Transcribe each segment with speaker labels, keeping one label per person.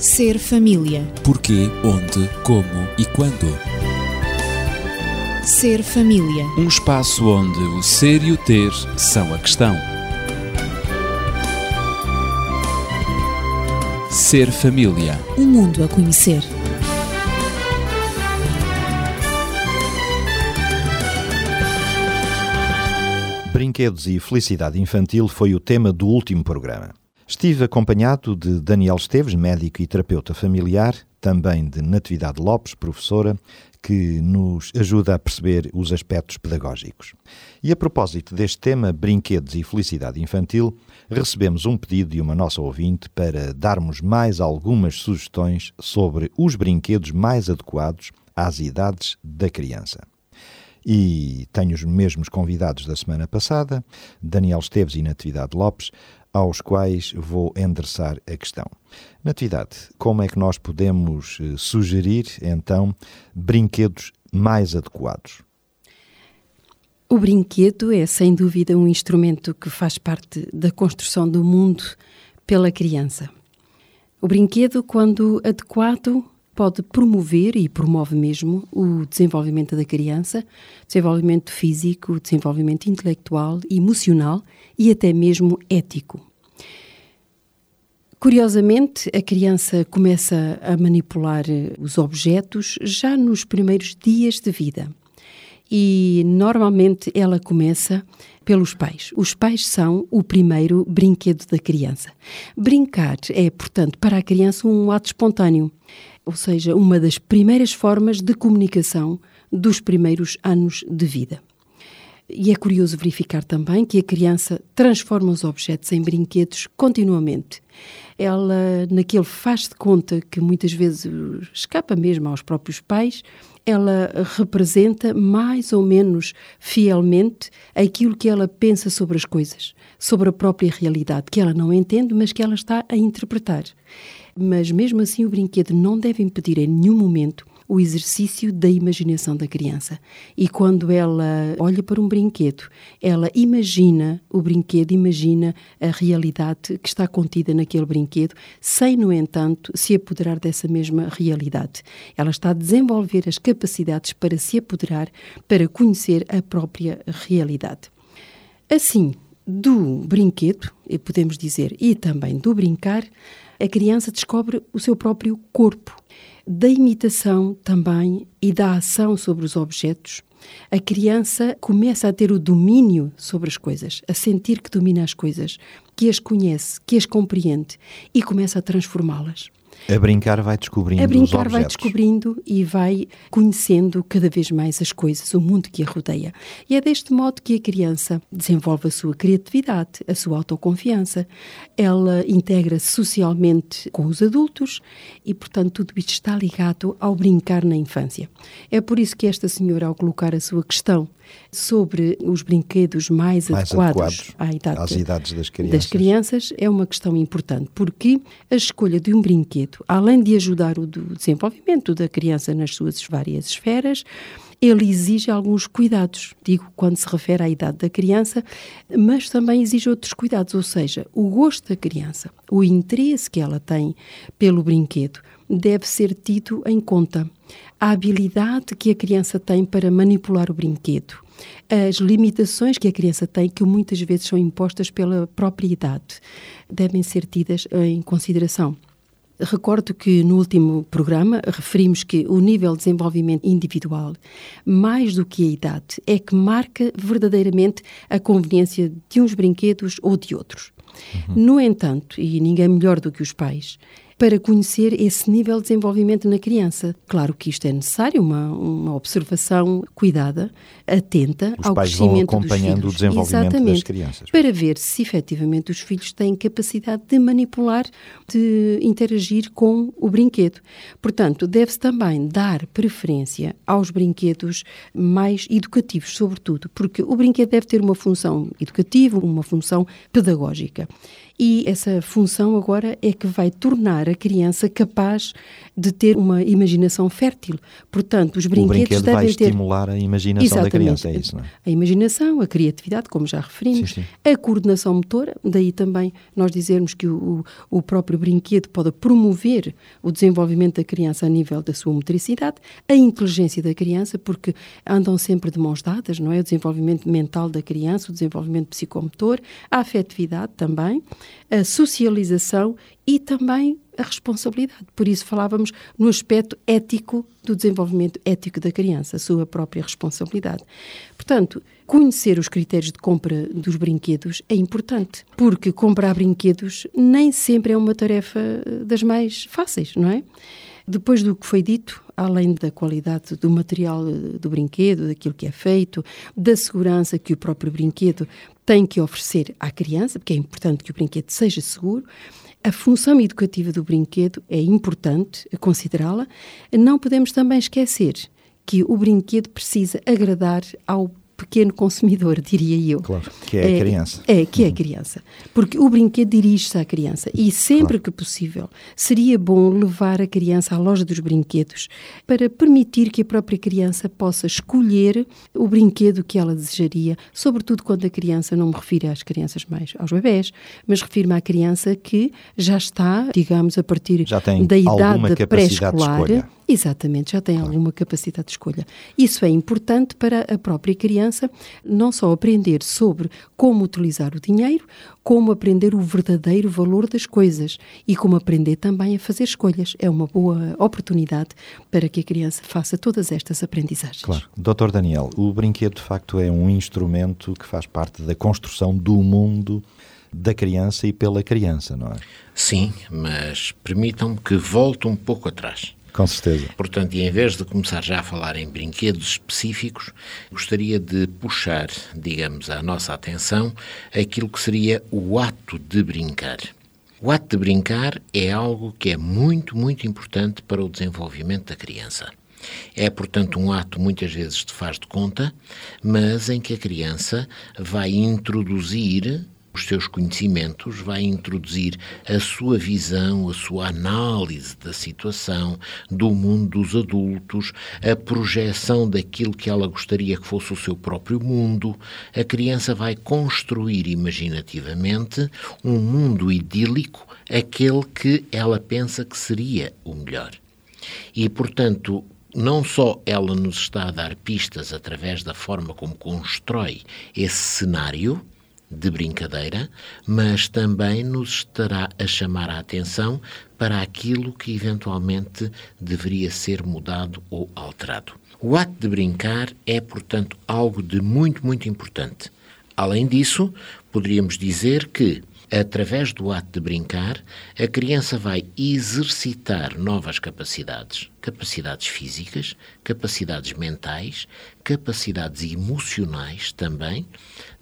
Speaker 1: Ser família.
Speaker 2: Porquê, onde, como e quando.
Speaker 1: Ser família.
Speaker 2: Um espaço onde o ser e o ter são a questão. Ser família.
Speaker 1: Um mundo a conhecer.
Speaker 3: Brinquedos e felicidade infantil foi o tema do último programa. Estive acompanhado de Daniel Esteves, médico e terapeuta familiar, também de Natividade Lopes, professora, que nos ajuda a perceber os aspectos pedagógicos. E a propósito deste tema, brinquedos e felicidade infantil, recebemos um pedido de uma nossa ouvinte para darmos mais algumas sugestões sobre os brinquedos mais adequados às idades da criança. E tenho os mesmos convidados da semana passada, Daniel Esteves e Natividade Lopes, aos quais vou endereçar a questão. Natividade, como é que nós podemos eh, sugerir, então, brinquedos mais adequados?
Speaker 4: O brinquedo é, sem dúvida, um instrumento que faz parte da construção do mundo pela criança. O brinquedo, quando adequado, pode promover e promove mesmo o desenvolvimento da criança, desenvolvimento físico, desenvolvimento intelectual, emocional e até mesmo ético. Curiosamente, a criança começa a manipular eh, os objetos já nos primeiros dias de vida. E normalmente ela começa pelos pais. Os pais são o primeiro brinquedo da criança. Brincar é, portanto, para a criança um ato espontâneo, ou seja, uma das primeiras formas de comunicação dos primeiros anos de vida. E é curioso verificar também que a criança transforma os objetos em brinquedos continuamente. Ela, naquele faz de conta que muitas vezes escapa mesmo aos próprios pais, ela representa mais ou menos fielmente aquilo que ela pensa sobre as coisas, sobre a própria realidade, que ela não entende, mas que ela está a interpretar. Mas mesmo assim, o brinquedo não deve impedir em nenhum momento o exercício da imaginação da criança. E quando ela olha para um brinquedo, ela imagina o brinquedo, imagina a realidade que está contida naquele brinquedo, sem, no entanto, se apoderar dessa mesma realidade. Ela está a desenvolver as capacidades para se apoderar, para conhecer a própria realidade. Assim, do brinquedo, podemos dizer, e também do brincar, a criança descobre o seu próprio corpo da imitação também e da ação sobre os objetos, a criança começa a ter o domínio sobre as coisas, a sentir que domina as coisas, que as conhece, que as compreende e começa a transformá-las.
Speaker 3: A brincar vai descobrindo
Speaker 4: A brincar vai descobrindo e vai conhecendo cada vez mais as coisas, o mundo que a rodeia. E é deste modo que a criança desenvolve a sua criatividade, a sua autoconfiança. Ela integra-se socialmente com os adultos e, portanto, tudo isto está ligado ao brincar na infância. É por isso que esta senhora, ao colocar a sua questão sobre os brinquedos mais,
Speaker 3: Mais
Speaker 4: adequados,
Speaker 3: adequados
Speaker 4: à idade
Speaker 3: às idades das crianças.
Speaker 4: das crianças é uma questão importante, porque a escolha de um brinquedo, além de ajudar o desenvolvimento da criança nas suas várias esferas, ele exige alguns cuidados, digo quando se refere à idade da criança, mas também exige outros cuidados, ou seja, o gosto da criança, o interesse que ela tem pelo brinquedo deve ser tido em conta. A habilidade que a criança tem para manipular o brinquedo, as limitações que a criança tem, que muitas vezes são impostas pela própria idade, devem ser tidas em consideração. Recordo que no último programa referimos que o nível de desenvolvimento individual, mais do que a idade, é que marca verdadeiramente a conveniência de uns brinquedos ou de outros. No entanto, e ninguém melhor do que os pais, para conhecer esse nível de desenvolvimento na criança. Claro que isto é necessário, uma, uma observação cuidada, atenta
Speaker 3: Os
Speaker 4: ao
Speaker 3: pais vão
Speaker 4: crescimento
Speaker 3: acompanhando
Speaker 4: dos
Speaker 3: o
Speaker 4: filhos.
Speaker 3: desenvolvimento das
Speaker 4: Exatamente,
Speaker 3: crianças.
Speaker 4: Para ver se efetivamente os filhos têm capacidade de manipular, de interagir com o brinquedo. Portanto, deve-se também dar preferência aos brinquedos mais educativos, sobretudo, porque o brinquedo deve ter uma função educativa, uma função pedagógica. E essa função agora é que vai tornar a criança capaz de ter uma imaginação fértil. Portanto, os brinquedos
Speaker 3: o brinquedo
Speaker 4: devem
Speaker 3: vai
Speaker 4: ter
Speaker 3: estimular a imaginação
Speaker 4: Exatamente.
Speaker 3: da criança, é isso, não é?
Speaker 4: A imaginação, a criatividade, como já referimos,
Speaker 3: Sim, sim.
Speaker 4: a coordenação motora, daí também nós dizermos que o, o, o próprio brinquedo pode promover o desenvolvimento da criança a nível da sua motricidade, a inteligência da criança, porque andam sempre de mãos dadas, não é? O desenvolvimento mental da criança, o desenvolvimento psicomotor, a afetividade também, a socialização e também a responsabilidade. Por isso falávamos no aspecto ético do desenvolvimento ético da criança, a sua própria responsabilidade. Portanto, conhecer os critérios de compra dos brinquedos é importante, porque comprar brinquedos nem sempre é uma tarefa eh, das mais fáceis, não é? Depois do que foi dito, além da qualidade do material eh, do brinquedo, daquilo que é feito, da segurança que o próprio brinquedo tem que oferecer à criança, porque é importante que o brinquedo seja seguro, a função educativa do brinquedo é importante considerá-la. Não podemos também esquecer que o brinquedo precisa agradar ao pequeno consumidor, diria eu.
Speaker 3: Claro, que é a criança.
Speaker 4: É, que é a criança. Porque o brinquedo dirige-se à criança e sempre claro. que possível seria bom levar a criança à loja dos brinquedos para permitir que a própria criança possa escolher o brinquedo que ela desejaria, sobretudo quando a criança, não me refiro às crianças mais aos bebés, mas refiro-me à criança que já está, digamos, a partir da idade pré-escolar. Exatamente, já tem claro. alguma capacidade de escolha. Isso é importante para a própria criança, não só aprender sobre como utilizar o dinheiro, como aprender o verdadeiro valor das coisas e como aprender também a fazer escolhas. É uma boa oportunidade para que a criança faça todas estas aprendizagens.
Speaker 3: Claro. Doutor Daniel, o brinquedo de facto é um instrumento que faz parte da construção do mundo da criança e pela criança, não é?
Speaker 5: Sim, mas permitam-me que volte um pouco atrás.
Speaker 3: Com certeza.
Speaker 5: Portanto, e em vez de começar já a falar em brinquedos específicos, gostaria de puxar, digamos, a nossa atenção aquilo que seria o ato de brincar. O ato de brincar é algo que é muito, muito importante para o desenvolvimento da criança. É, portanto, um ato muitas vezes de faz de conta, mas em que a criança vai introduzir os seus conhecimentos, vai introduzir a sua visão, a sua análise da situação, do mundo dos adultos, a projeção daquilo que ela gostaria que fosse o seu próprio mundo. A criança vai construir imaginativamente um mundo idílico, aquele que ela pensa que seria o melhor. E, portanto, não só ela nos está a dar pistas através da forma como constrói esse cenário, de brincadeira, mas também nos estará a chamar a atenção para aquilo que eventualmente deveria ser mudado ou alterado. O ato de brincar é, portanto, algo de muito, muito importante. Além disso, poderíamos dizer que, através do ato de brincar, a criança vai exercitar novas capacidades, capacidades físicas, capacidades mentais, capacidades emocionais também,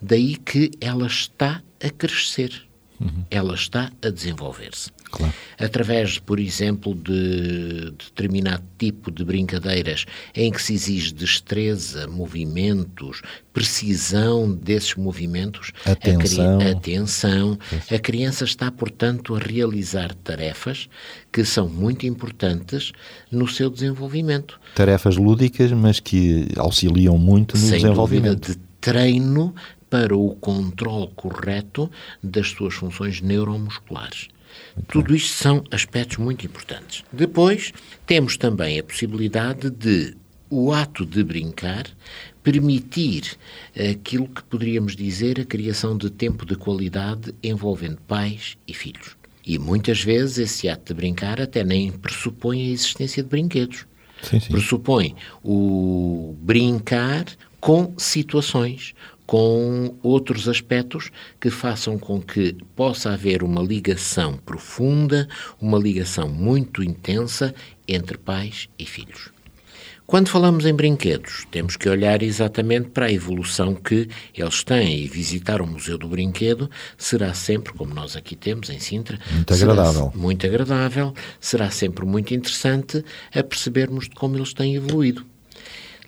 Speaker 5: daí que ela está a crescer, uhum. ela está a desenvolver-se.
Speaker 3: Claro.
Speaker 5: Através, por exemplo, de determinado tipo de brincadeiras em que se exige destreza, movimentos, precisão desses movimentos,
Speaker 3: atenção,
Speaker 5: a, atenção, a criança está, portanto, a realizar tarefas que são muito importantes no seu desenvolvimento.
Speaker 3: Tarefas lúdicas, mas que auxiliam muito no
Speaker 5: Sem
Speaker 3: desenvolvimento.
Speaker 5: Dúvida, de treino para o controle correto das suas funções neuromusculares. Tudo isto são aspectos muito importantes. Depois, temos também a possibilidade de o ato de brincar permitir aquilo que poderíamos dizer a criação de tempo de qualidade envolvendo pais e filhos. E muitas vezes esse ato de brincar até nem pressupõe a existência de brinquedos.
Speaker 3: Sim, sim.
Speaker 5: Pressupõe o brincar com situações, com outros aspectos que façam com que possa haver uma ligação profunda, uma ligação muito intensa entre pais e filhos. Quando falamos em brinquedos, temos que olhar exatamente para a evolução que eles têm e visitar o Museu do Brinquedo será sempre, como nós aqui temos em Sintra,
Speaker 3: muito agradável.
Speaker 5: Muito agradável, será sempre muito interessante a percebermos de como eles têm evoluído.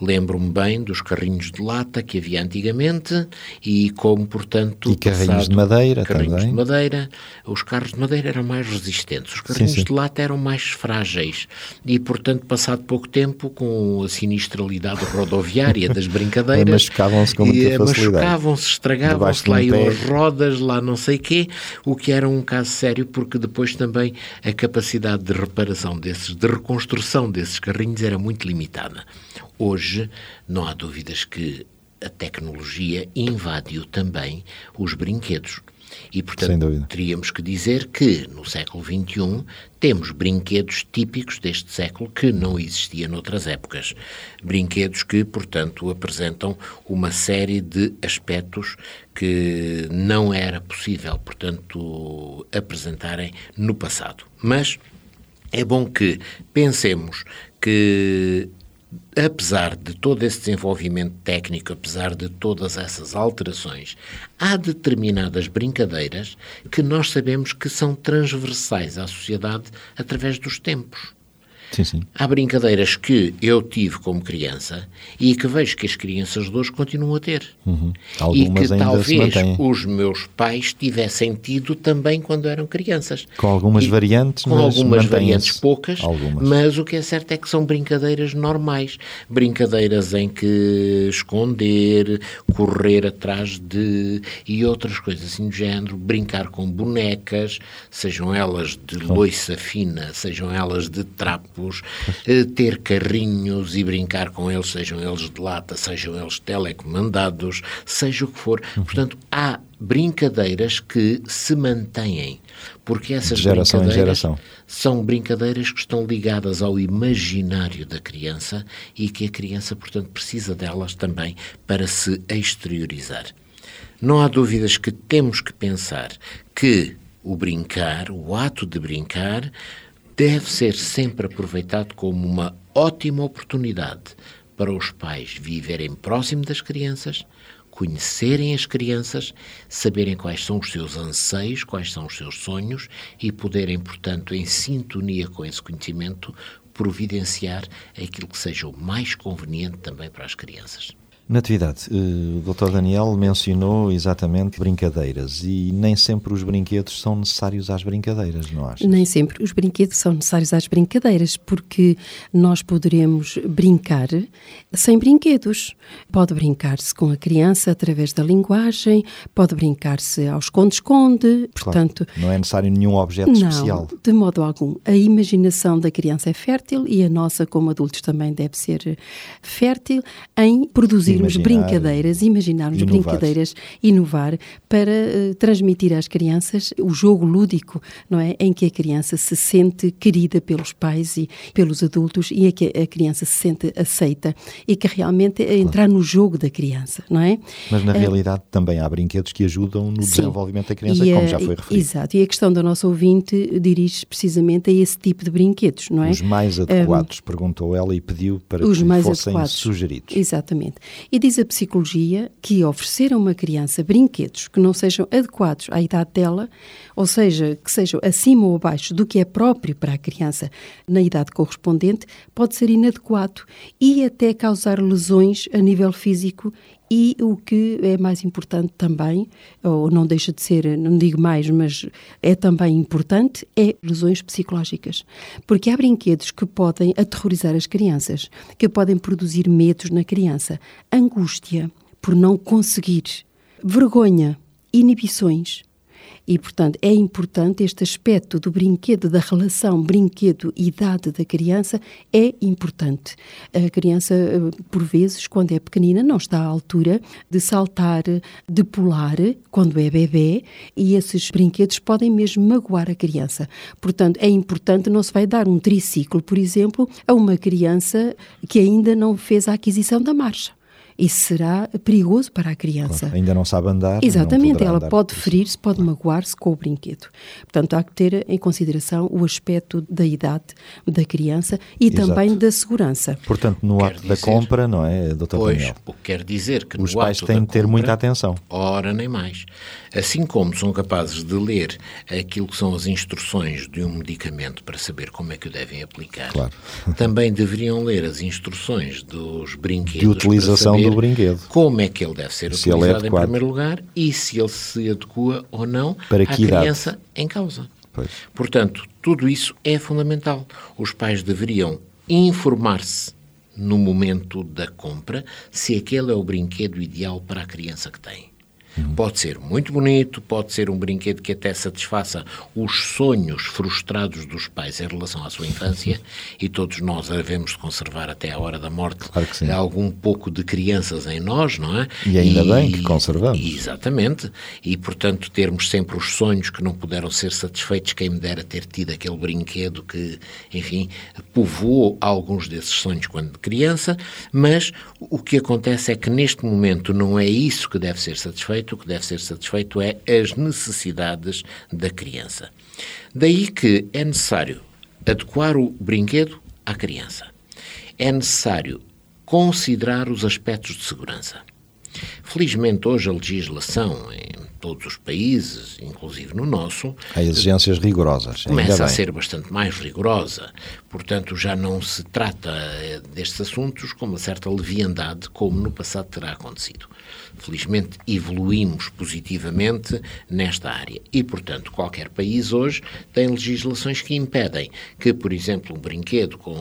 Speaker 5: Lembro-me bem dos carrinhos de lata que havia antigamente e como, portanto...
Speaker 3: E carrinhos de madeira
Speaker 5: carrinhos
Speaker 3: também.
Speaker 5: de madeira. Os carros de madeira eram mais resistentes, os carrinhos
Speaker 3: Sim, sim.
Speaker 5: de lata eram mais frágeis e, portanto, passado pouco tempo, com a sinistralidade rodoviária das brincadeiras...
Speaker 3: Machucavam-se com muita
Speaker 5: e,
Speaker 3: facilidade.
Speaker 5: Machucavam-se, estragavam-se, lá iam as rodas, lá não sei quê, o que era um caso sério, porque depois também a capacidade de reparação desses, de reconstrução desses carrinhos era muito limitada. Hoje, não há dúvidas que a tecnologia invadiu também os brinquedos. E, portanto, teríamos que dizer que no século XXI temos brinquedos típicos deste século que não existiam noutras épocas. Brinquedos que, portanto, apresentam uma série de aspectos que não era possível, portanto, apresentarem no passado. Mas é bom que pensemos que apesar de todo esse desenvolvimento técnico, apesar de todas essas alterações, há determinadas brincadeiras que nós sabemos que são transversais à sociedade através dos tempos.
Speaker 3: Sim, sim.
Speaker 5: Há brincadeiras que eu tive como criança e que vejo que as crianças de hoje continuam a ter.
Speaker 3: Uhum.
Speaker 5: E que talvez os meus pais tivessem tido também quando eram crianças.
Speaker 3: Com algumas
Speaker 5: E-
Speaker 3: variantes,
Speaker 5: com
Speaker 3: mas
Speaker 5: algumas variantes poucas,
Speaker 3: algumas.
Speaker 5: mas o que é certo é que são brincadeiras normais. Brincadeiras em que esconder, correr atrás de. e outras coisas assim do género. Brincar com bonecas, sejam elas de loiça fina, sejam elas de trapos, eh, ter carrinhos e brincar com eles, sejam eles de lata, sejam eles telecomandados, seja o que for.
Speaker 3: Uhum.
Speaker 5: Portanto, há brincadeiras que se mantêm, porque essas
Speaker 3: De geração em
Speaker 5: brincadeiras
Speaker 3: geração.
Speaker 5: são brincadeiras que estão ligadas ao imaginário da criança e que a criança, portanto, precisa delas também para se exteriorizar. Não há dúvidas que temos que pensar que o brincar, o ato de brincar, deve ser sempre aproveitado como uma ótima oportunidade para os pais viverem próximo das crianças, conhecerem as crianças, saberem quais são os seus anseios, quais são os seus sonhos e poderem, portanto, em sintonia com esse conhecimento, providenciar aquilo que seja o mais conveniente também para as crianças.
Speaker 3: Natividade, eh, o Dr. Daniel mencionou exatamente brincadeiras e nem sempre os brinquedos são necessários às brincadeiras, não achas?
Speaker 4: Nem sempre os brinquedos são necessários às brincadeiras, porque nós poderemos brincar sem brinquedos. Pode brincar-se com a criança através da linguagem, pode brincar-se ao esconde-esconde, portanto.
Speaker 3: Claro, não é necessário nenhum objeto
Speaker 4: Não,
Speaker 3: especial.
Speaker 4: de modo algum. A imaginação da criança é fértil e a nossa, como adultos, também deve ser fértil em produzirmos
Speaker 3: Imaginar,
Speaker 4: brincadeiras, imaginarmos
Speaker 3: inovar.
Speaker 4: brincadeiras, inovar para eh, transmitir às crianças o jogo lúdico, não é? Em que a criança se sente querida pelos pais e pelos adultos e em que a criança se sente aceita e que realmente é entrar no jogo da criança, não é?
Speaker 3: Mas na
Speaker 4: Eh,
Speaker 3: realidade também há brinquedos que ajudam no
Speaker 4: Sim.
Speaker 3: desenvolvimento da criança,
Speaker 4: E
Speaker 3: como
Speaker 4: a-
Speaker 3: já foi referido.
Speaker 4: Exato, e a questão da nossa ouvinte dirige precisamente a esse tipo de brinquedos, não é?
Speaker 3: Os mais adequados, perguntou ela e pediu para que fossem
Speaker 4: adequados.
Speaker 3: sugeridos.
Speaker 4: Exatamente. E diz a psicologia que oferecer a uma criança brinquedos que não sejam adequados à idade dela, ou seja, que sejam acima ou abaixo do que é próprio para a criança na idade correspondente, pode ser inadequado e até causar lesões a nível físico e o que é mais importante também, ou não deixa de ser, não digo mais, mas é também importante, é lesões psicológicas. Porque há brinquedos que podem aterrorizar as crianças, que podem produzir medos na criança, angústia por não conseguir, vergonha, inibições. E, portanto, é importante este aspecto do brinquedo, da relação brinquedo-idade da criança, é importante. A criança, por vezes, quando é pequenina, não está à altura de saltar, de pular, quando é bebê, e esses brinquedos podem mesmo magoar a criança. Portanto, é importante, não se vai dar um triciclo, por exemplo, a uma criança que ainda não fez a aquisição da marcha. Isso será perigoso para a criança.
Speaker 3: Claro, ainda não sabe andar.
Speaker 4: Exatamente, ela
Speaker 3: andar
Speaker 4: pode ferir-se, pode magoar-se com o brinquedo. Portanto, há que ter em consideração o aspecto da idade da criança e
Speaker 3: Exato.
Speaker 4: também da segurança.
Speaker 3: Portanto, no
Speaker 5: Quer
Speaker 3: ato da compra, não é, Dr.
Speaker 5: Pois,
Speaker 3: Daniel?
Speaker 5: o que quer dizer que
Speaker 3: Os
Speaker 5: no
Speaker 3: pais
Speaker 5: ato
Speaker 3: têm de ter
Speaker 5: compra,
Speaker 3: muita atenção.
Speaker 5: Ora, nem mais. Assim como são capazes de ler aquilo que são as instruções de um medicamento para saber como é que o devem aplicar,
Speaker 3: Claro.
Speaker 5: também deveriam ler as instruções dos brinquedos
Speaker 3: De utilização do brinquedo.
Speaker 5: Como é que ele deve ser
Speaker 3: Se é
Speaker 5: utilizado em
Speaker 3: adequado.
Speaker 5: primeiro lugar e se ele se adequa ou não
Speaker 3: Para
Speaker 5: à
Speaker 3: idade?
Speaker 5: criança em causa.
Speaker 3: Pois.
Speaker 5: Portanto, tudo isso é fundamental. Os pais deveriam informar-se no momento da compra se aquele é o brinquedo ideal para a criança que tem. Pode ser muito bonito, pode ser um brinquedo que até satisfaça os sonhos frustrados dos pais em relação à sua infância, e todos nós devemos de conservar até a hora da morte
Speaker 3: Claro
Speaker 5: algum pouco de crianças em nós, não é?
Speaker 3: E ainda bem que conservamos.
Speaker 5: Exatamente. E, portanto, termos sempre os sonhos que não puderam ser satisfeitos, quem me dera ter tido aquele brinquedo que, enfim, povoou alguns desses sonhos quando criança, mas o que acontece é que neste momento não é isso que deve ser satisfeito, o que deve ser satisfeito é as necessidades da criança. Daí que é necessário adequar o brinquedo à criança. É necessário considerar os aspectos de segurança. Felizmente, hoje a legislação em todos os países, inclusive no nosso,
Speaker 3: Há exigências rigorosas.
Speaker 5: começa a ser bastante mais rigorosa. Portanto, já não se trata eh, destes assuntos com uma certa leviandade, como no passado terá acontecido. Felizmente, evoluímos positivamente nesta área. E, portanto, qualquer país hoje tem legislações que impedem que, por exemplo, um brinquedo com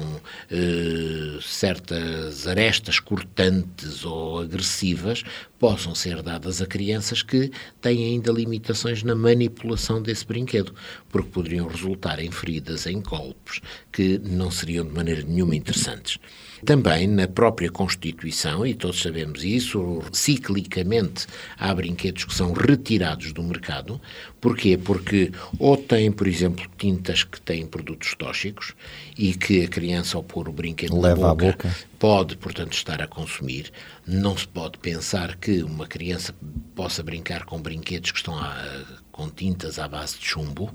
Speaker 5: eh, certas arestas cortantes ou agressivas possam ser dadas a crianças que têm ainda limitações na manipulação desse brinquedo, porque poderiam resultar em feridas, em golpes, que não seriam de maneira nenhuma interessantes. Também na própria Constituição, e todos sabemos isso, ciclicamente há brinquedos que são retirados do mercado. Porquê? Porque ou têm, por exemplo, tintas que têm produtos tóxicos e que a criança, ao pôr o brinquedo
Speaker 3: Leva
Speaker 5: na boca,
Speaker 3: boca.
Speaker 5: pode, portanto, estar a consumir. Não se pode pensar que uma criança possa brincar com brinquedos que estão a- com tintas à base de chumbo,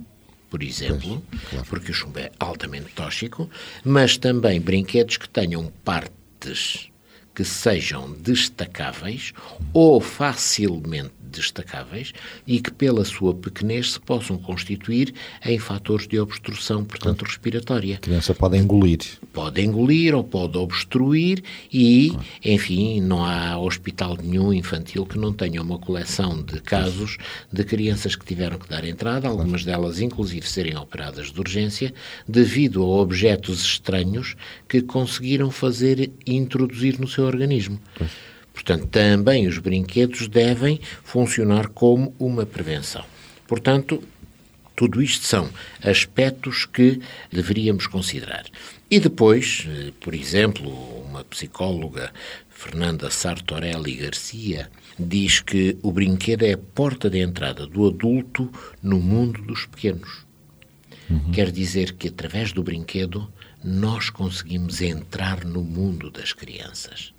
Speaker 5: por exemplo, porque o chumbo é altamente tóxico, mas também brinquedos que tenham partes que sejam destacáveis ou facilmente destacáveis e que, pela sua pequenez, se possam constituir em fatores de obstrução, portanto, respiratória
Speaker 3: A criança pode engolir.
Speaker 5: pode engolir ou pode obstruir e, enfim, não há hospital nenhum infantil que não tenha uma coleção de casos de crianças que tiveram que dar entrada, algumas delas inclusive serem operadas de urgência, devido a objetos estranhos que conseguiram fazer introduzir no seu organismo. Portanto, também os brinquedos devem funcionar como uma prevenção. Portanto, tudo isto são aspectos que deveríamos considerar. E depois, eh, por exemplo, uma psicóloga, Fernanda Sartorelli Garcia, diz que o brinquedo é a porta de entrada do adulto no mundo dos pequenos. Quer dizer que através do brinquedo nós conseguimos entrar no mundo das crianças.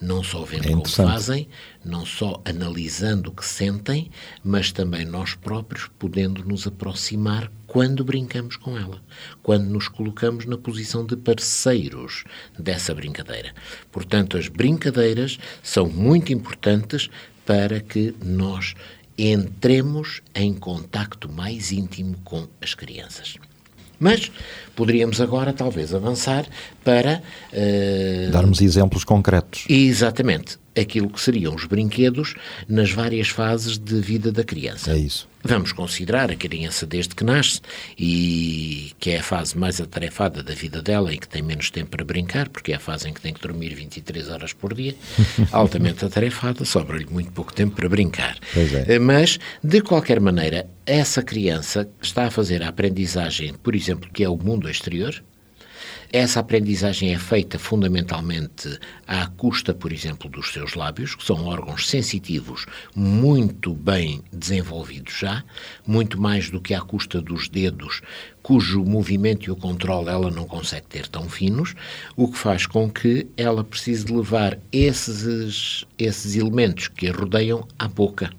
Speaker 5: Não só vendo
Speaker 3: É
Speaker 5: como fazem, não só analisando o que sentem, mas também nós próprios podendo nos aproximar quando brincamos com ela, quando nos colocamos na posição de parceiros dessa brincadeira. Portanto, as brincadeiras são muito importantes para que nós entremos em contacto mais íntimo com as crianças. Mas poderíamos agora talvez avançar para eh,
Speaker 3: Darmos exemplos concretos.
Speaker 5: exatamente aquilo que seriam os brinquedos nas várias fases de vida da criança.
Speaker 3: É isso.
Speaker 5: Vamos considerar a criança desde que nasce e que é a fase mais atarefada da vida dela e que tem menos tempo para brincar, porque é a fase em que tem que dormir 23 horas por dia, altamente atarefada, sobra-lhe muito pouco tempo para brincar.
Speaker 3: É.
Speaker 5: Eh, Mas, de qualquer maneira, essa criança está a fazer a aprendizagem, por exemplo, que é o mundo exterior, Essa aprendizagem é feita fundamentalmente à custa, por exemplo, dos seus lábios, que são órgãos sensitivos muito bem desenvolvidos já, muito mais do que à custa dos dedos, cujo movimento e o controle ela não consegue ter tão finos, o que faz com que ela precise levar esses, esses elementos que a rodeiam à boca.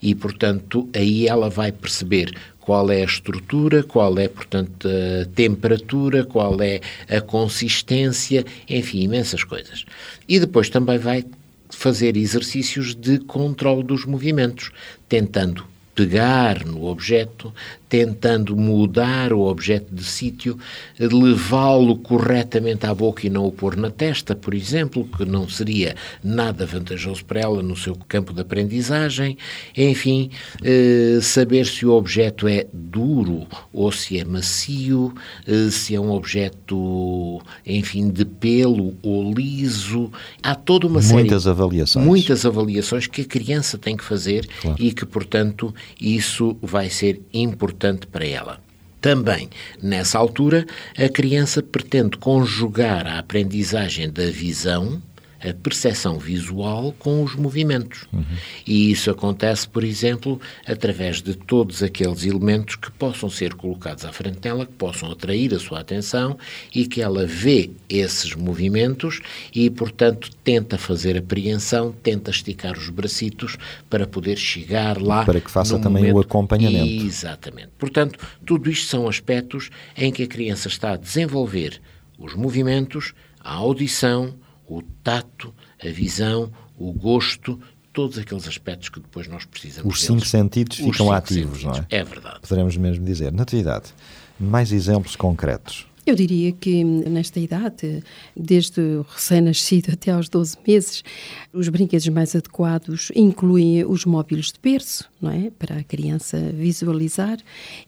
Speaker 5: E, portanto, aí ela vai perceber qual é a estrutura, qual é, portanto, a temperatura, qual é a consistência, enfim, imensas coisas. E depois também vai fazer exercícios de controle dos movimentos, tentando pegar no objeto, tentando mudar o objeto de sítio, levá-lo corretamente à boca e não o pôr na testa, por exemplo, que não seria nada vantajoso para ela no seu campo de aprendizagem. Enfim, eh, saber se o objeto é duro ou se é macio, eh, se é um objeto, enfim, de pelo ou liso. Há toda uma
Speaker 3: série. Muitas avaliações.
Speaker 5: Muitas avaliações que a criança tem que fazer claro. e que, portanto, isso vai ser importante importante para ela. Também, nessa altura, a criança pretende conjugar a aprendizagem da visão a percepção visual com os movimentos. Uhum. E isso acontece, por exemplo, através de todos aqueles elementos que possam ser colocados à frente dela, que possam atrair a sua atenção e que ela vê esses movimentos e, portanto, tenta fazer apreensão, tenta esticar os bracitos para poder chegar lá.
Speaker 3: Para que faça também momento... o acompanhamento.
Speaker 5: Exatamente. Portanto, tudo isto são aspectos em que a criança está a desenvolver os movimentos, a audição, o tato, a visão, o gosto, todos aqueles aspectos que depois nós precisamos.
Speaker 3: Os cinco deles. sentidos Os ficam ativos,
Speaker 5: sentidos.
Speaker 3: não é?
Speaker 5: É verdade.
Speaker 3: Poderemos mesmo dizer. Natividade, mais exemplos concretos.
Speaker 4: Eu diria que nesta idade, desde o recém-nascido até aos 12 meses, os brinquedos mais adequados incluem os móveis de berço, não é? Para a criança visualizar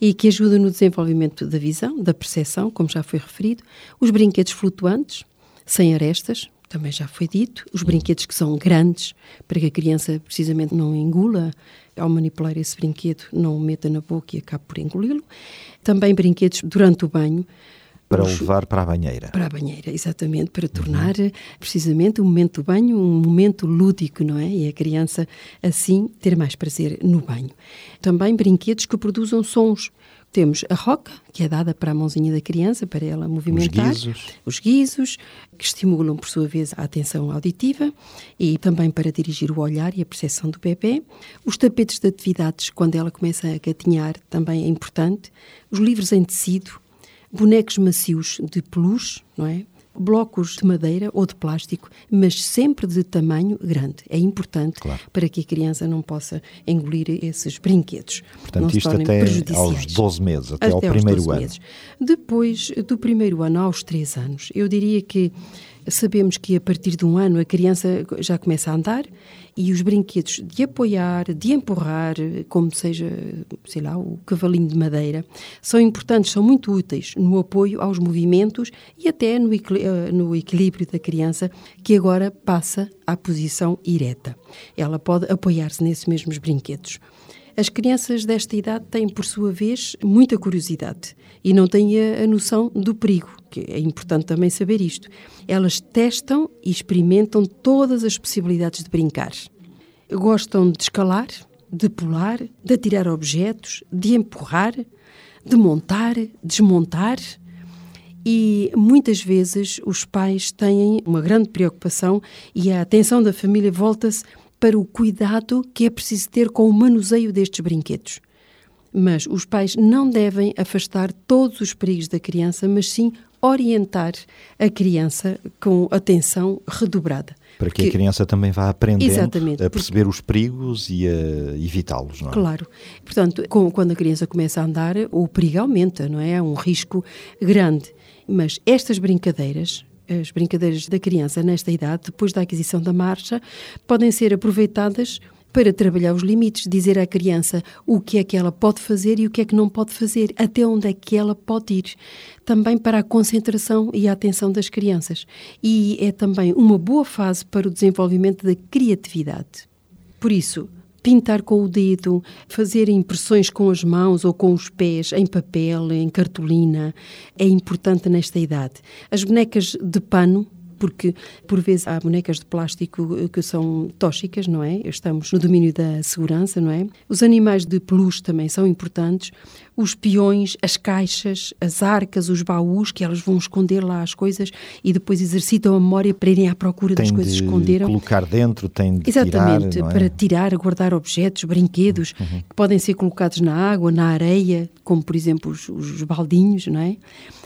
Speaker 4: e que ajudam no desenvolvimento da visão, da percepção, como já foi referido, os brinquedos flutuantes, sem arestas, também já foi dito, os brinquedos que são grandes, para que a criança precisamente não engula, ao manipular esse brinquedo, não o meta na boca e acabe por engoli-lo. Também brinquedos durante o banho.
Speaker 3: Para os, levar para a banheira.
Speaker 4: Para a banheira, exatamente, para tornar uhum. precisamente o momento do banho um momento lúdico, não é? E a criança, assim, ter mais prazer no banho. Também brinquedos que produzam sons, temos a roca, que é dada para a mãozinha da criança, para ela movimentar.
Speaker 3: Os guizos.
Speaker 4: Os guizos, que estimulam, por sua vez, a atenção auditiva e também para dirigir o olhar e a percepção do bebê. Os tapetes de atividades, quando ela começa a gatinhar, também é importante. Os livros em tecido, bonecos macios de peluche, não é? blocos de madeira ou de plástico, mas sempre de tamanho grande. É importante claro. para que a criança não possa engolir esses brinquedos.
Speaker 3: Portanto, isto até aos 12 meses, até, até ao primeiro ano. Meses.
Speaker 4: Depois do primeiro ano aos 3 anos, eu diria que sabemos que a partir de um ano a criança já começa a andar e os brinquedos de apoiar, de empurrar, como seja, sei lá, o cavalinho de madeira, são importantes, são muito úteis no apoio aos movimentos e até no, eh, no equilíbrio da criança, que agora passa à posição ereta. Ela pode apoiar-se nesses mesmos brinquedos. As crianças desta idade têm, por sua vez, muita curiosidade e não têm a, a, noção do perigo, que é importante também saber isto. Elas testam e experimentam todas as possibilidades de brincar. Gostam de escalar, de pular, de atirar objetos, de empurrar, de montar, desmontar. E muitas vezes os pais têm uma grande preocupação e a atenção da família volta-se para o cuidado que é preciso ter com o manuseio destes brinquedos. Mas os pais não devem afastar todos os perigos da criança, mas sim orientar a criança com atenção redobrada.
Speaker 3: Para que, que, a criança também vá aprendendo a perceber porque, os perigos e a evitá-los, não é?
Speaker 4: Claro. Portanto, com, quando a criança começa a andar, o perigo aumenta, não é? É um risco grande. Mas estas brincadeiras, as brincadeiras da criança nesta idade, depois da aquisição da marcha, podem ser aproveitadas para trabalhar os limites, dizer à criança o que é que ela pode fazer e o que é que não pode fazer, até onde é que ela pode ir. Também para a concentração e a atenção das crianças. E é também uma boa fase para o desenvolvimento da criatividade. Por isso, pintar com o dedo, fazer impressões com as mãos ou com os pés, em papel, em cartolina, é importante nesta idade. As bonecas de pano, porque por vezes há bonecas de plástico eh, que são tóxicas, não é? Estamos no domínio da segurança, não é? Os animais de peluche também são importantes. Os peões, as caixas, as arcas, os baús, que elas vão esconder lá as coisas e depois exercitam a memória para irem à procura
Speaker 3: tem
Speaker 4: das coisas que esconderam.
Speaker 3: colocar dentro, tem de
Speaker 4: Exatamente,
Speaker 3: tirar, é?
Speaker 4: para tirar, guardar objetos, brinquedos,
Speaker 3: Uhum.
Speaker 4: que podem ser colocados na água, na areia, como por exemplo os, os baldinhos, não é?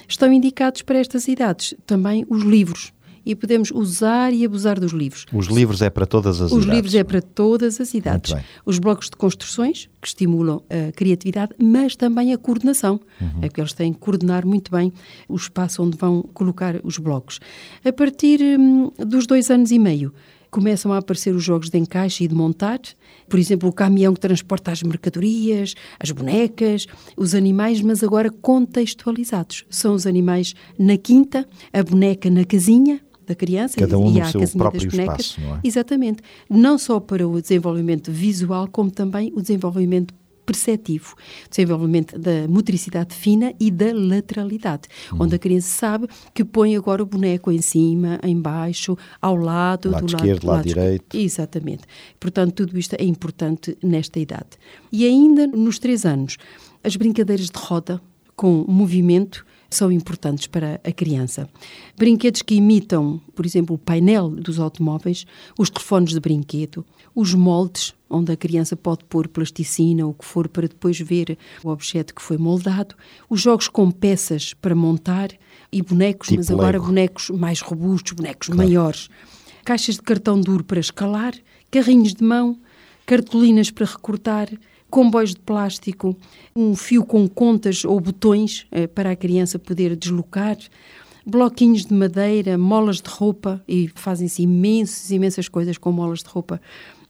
Speaker 4: Estão indicados para estas idades também os livros. E podemos usar e abusar dos livros.
Speaker 3: Os livros é para todas as
Speaker 4: Os
Speaker 3: idades.
Speaker 4: livros é para todas as idades. Os blocos de construções, que estimulam a criatividade, mas também a coordenação.
Speaker 3: Uhum.
Speaker 4: É porque eles têm que coordenar muito bem o espaço onde vão colocar os blocos. A partir hum, dos dois anos e meio, começam a aparecer os jogos de encaixe e de montar. Por exemplo, o caminhão que transporta as mercadorias, as bonecas, os animais, mas agora contextualizados. São os animais na quinta, a boneca na casinha da criança
Speaker 3: Cada um
Speaker 4: e
Speaker 3: no
Speaker 4: há a
Speaker 3: seu próprio
Speaker 4: bonecas.
Speaker 3: espaço, não é?
Speaker 4: Exatamente. Não só para o desenvolvimento visual, como também o desenvolvimento perceptivo, desenvolvimento da motricidade fina e da lateralidade,
Speaker 3: Uhum.
Speaker 4: onde a criança sabe que põe agora o boneco em cima, em baixo, ao lado,
Speaker 3: Lado
Speaker 4: do lado
Speaker 3: esquerdo,
Speaker 4: do
Speaker 3: lado direito.
Speaker 4: Exatamente. Portanto, tudo isto é importante nesta idade. E ainda nos três anos, as brincadeiras de roda com movimento são importantes para a criança. Brinquedos que imitam, por exemplo, o painel dos automóveis, os telefones de brinquedo, os moldes, onde a criança pode pôr plasticina ou o que for para depois ver o objeto que foi moldado, os jogos com peças para montar e bonecos,
Speaker 3: Tipo
Speaker 4: mas agora
Speaker 3: Lego.
Speaker 4: bonecos mais robustos, bonecos maiores, caixas de cartão duro para escalar, carrinhos de mão, cartolinas para recortar, comboios de plástico, um fio com contas ou botões eh, para a criança poder deslocar, bloquinhos de madeira, molas de roupa, e fazem-se imensas, imensas coisas com molas de roupa,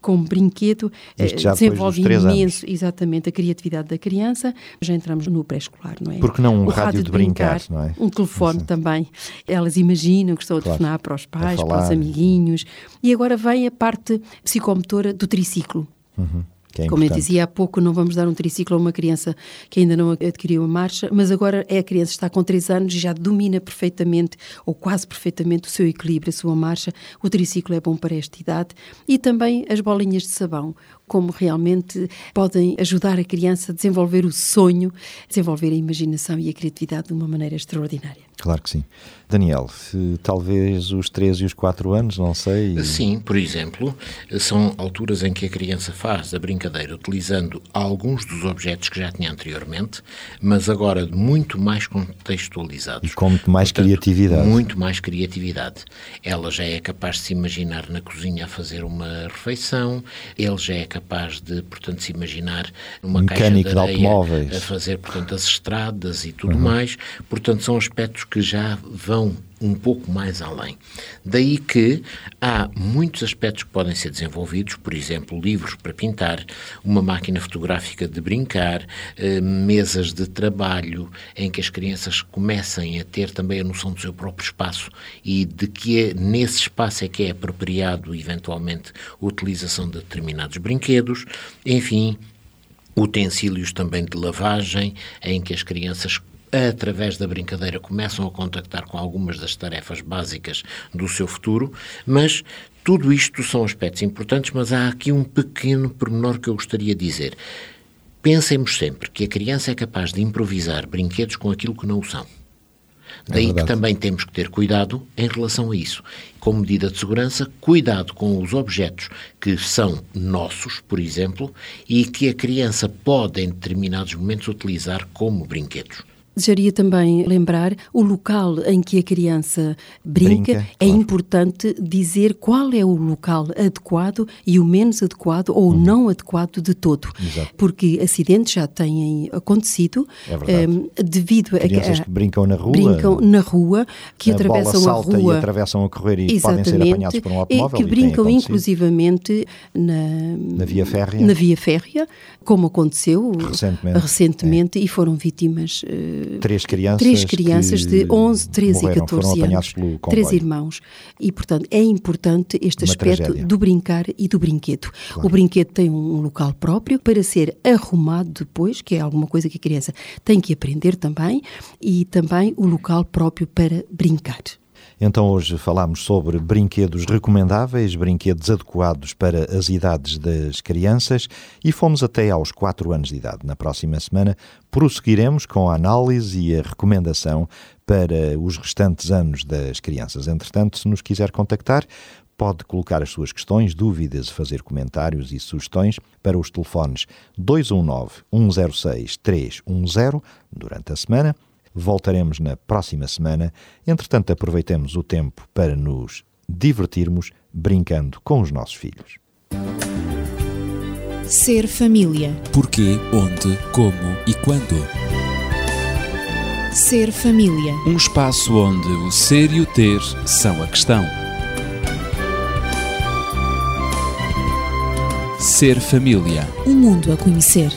Speaker 4: com brinquedo, eh,
Speaker 3: Isto já depois
Speaker 4: desenvolve
Speaker 3: três anos.
Speaker 4: imenso, exatamente, a criatividade da criança. Já entramos no pré-escolar, não é?
Speaker 3: Porque não um
Speaker 4: O
Speaker 3: rádio de brincar, não é?
Speaker 4: Um telefone também. Elas imaginam que estão a
Speaker 3: Claro.
Speaker 4: telefonar para os pais, para os amiguinhos. E agora vem a parte psicomotora do triciclo.
Speaker 3: Que é
Speaker 4: Como eu dizia há pouco, não vamos dar um triciclo a uma criança que ainda não adquiriu a marcha, mas agora é a criança que está com 3 anos e já domina perfeitamente, ou quase perfeitamente, o seu equilíbrio, a sua marcha. O triciclo é bom para esta idade. E também as bolinhas de sabão, como realmente podem ajudar a criança a desenvolver o sonho, desenvolver a imaginação e a criatividade de uma maneira extraordinária.
Speaker 3: Claro que sim. Daniel, talvez os 3 e os 4 anos, não sei.
Speaker 5: Sim, por exemplo, são alturas em que a criança faz a brincadeira utilizando alguns dos objetos que já tinha anteriormente, mas agora muito mais contextualizados.
Speaker 3: E com muito mais criatividade.
Speaker 5: Muito mais criatividade. Ela já é capaz de se imaginar na cozinha a fazer uma refeição, ele já é capaz de, portanto, se imaginar numa
Speaker 3: Mecânico
Speaker 5: caixa
Speaker 3: de
Speaker 5: de
Speaker 3: automóveis.
Speaker 5: a fazer, portanto, as estradas e tudo mais. Portanto, são aspectos que já vão um pouco mais além. Daí que há muitos aspectos que podem ser desenvolvidos, por exemplo, livros para pintar, uma máquina fotográfica de brincar, eh, mesas de trabalho, em que as crianças comecem a ter também a noção do seu próprio espaço e de que é, nesse espaço é que é apropriado, eventualmente, a utilização de determinados brinquedos, enfim, utensílios também de lavagem, em que as crianças através da brincadeira começam a contactar com algumas das tarefas básicas do seu futuro, mas tudo isto são aspectos importantes, mas há aqui um pequeno pormenor que eu gostaria de dizer. Pensemos sempre que a criança é capaz de improvisar brinquedos com aquilo que não o são. Daí que
Speaker 3: verdade.
Speaker 5: também temos que ter cuidado em relação a isso. Como medida de segurança, cuidado com os objetos que são nossos, por exemplo, e que a criança pode, em determinados momentos, utilizar como brinquedos.
Speaker 4: Desejaria também lembrar o local em que a criança brinca.
Speaker 3: Brinca,
Speaker 4: é
Speaker 3: claro.
Speaker 4: importante dizer qual é o local adequado e o menos adequado ou não adequado de todo.
Speaker 3: Uhum. Exato.
Speaker 4: Porque acidentes já têm acontecido
Speaker 3: É verdade.
Speaker 4: eh, devido a
Speaker 3: Crianças que brincam na rua.
Speaker 4: brincam na rua, que
Speaker 3: a bola
Speaker 4: atravessam a
Speaker 3: salta
Speaker 4: rua.
Speaker 3: e atravessam a correr e podem ser
Speaker 4: Exatamente,
Speaker 3: apanhados por um
Speaker 4: e
Speaker 3: automóvel.
Speaker 4: que
Speaker 3: e tem
Speaker 4: brincam inclusivamente na,
Speaker 3: Na via férrea.
Speaker 4: na via férrea, como aconteceu
Speaker 3: Recentemente,
Speaker 4: recentemente, e foram vítimas eh,
Speaker 3: três crianças,
Speaker 4: três crianças de 11, 13
Speaker 3: morreram,
Speaker 4: e 14 anos. Três irmãos. E, portanto, é importante este
Speaker 3: Uma
Speaker 4: aspecto
Speaker 3: tragédia.
Speaker 4: do brincar e do brinquedo.
Speaker 3: Claro.
Speaker 4: O brinquedo tem um local próprio para ser arrumado depois, que é alguma coisa que a criança tem que aprender também, e também o local próprio para brincar.
Speaker 3: Então hoje falámos sobre brinquedos recomendáveis, brinquedos adequados para as idades das crianças e fomos até aos 4 anos de idade. Na próxima semana prosseguiremos com a análise e a recomendação para os restantes anos das crianças. Entretanto, se nos quiser contactar, pode colocar as suas questões, dúvidas, fazer comentários e sugestões para os telefones 219 106 310 durante a semana Voltaremos na próxima semana. Entretanto, aproveitemos o tempo para nos divertirmos brincando com os nossos filhos.
Speaker 1: Ser família.
Speaker 2: Porquê, onde, como e quando.
Speaker 1: Ser família.
Speaker 2: Um espaço onde o ser e o ter são a questão. Ser família.
Speaker 1: Um mundo a conhecer.